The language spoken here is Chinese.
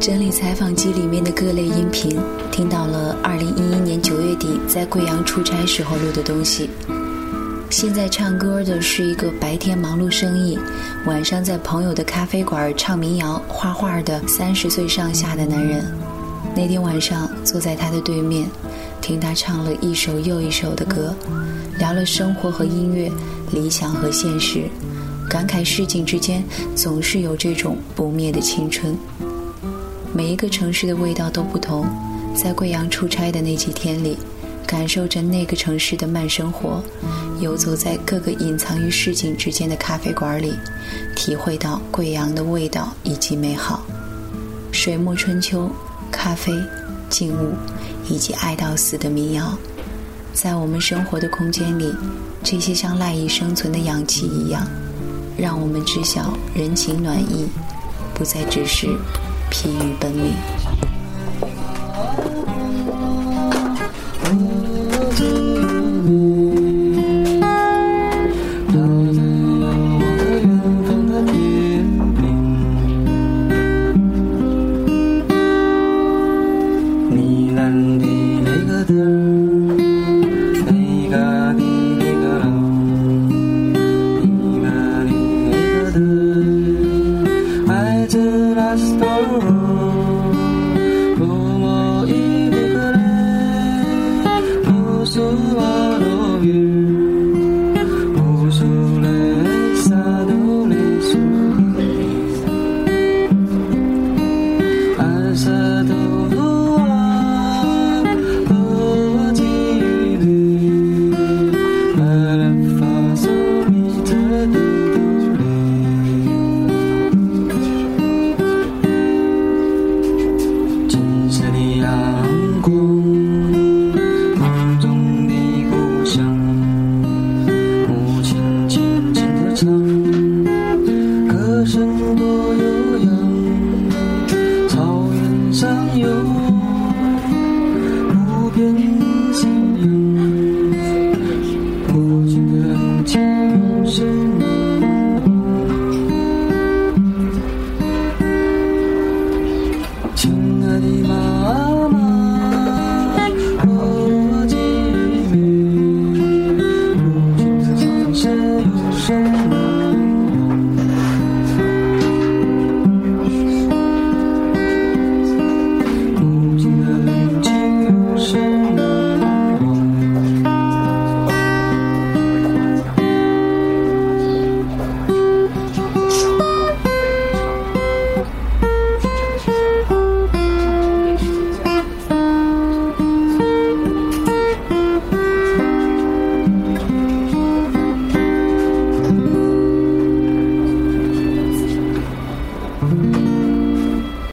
整理采访机里面的各类音频听到了二零一一年九月底在贵阳出差时候录的东西。现在唱歌的是一个白天忙碌生意晚上在朋友的咖啡馆唱民谣画画的三十岁上下的男人。那天晚上坐在他的对面听他唱了一首又一首的歌。聊了生活和音乐、理想和现实，感慨市井之间总是有这种不灭的青春。每一个城市的味道都不同，在贵阳出差的那几天里，感受着那个城市的慢生活，游走在各个隐藏于市井之间的咖啡馆里，体会到贵阳的味道以及美好。水墨春秋、咖啡、静物以及爱到死的民谣，在我们生活的空间里，这些像赖以生存的氧气一样，让我们知晓人情暖意，不再只是。疲于奔命。I did I you.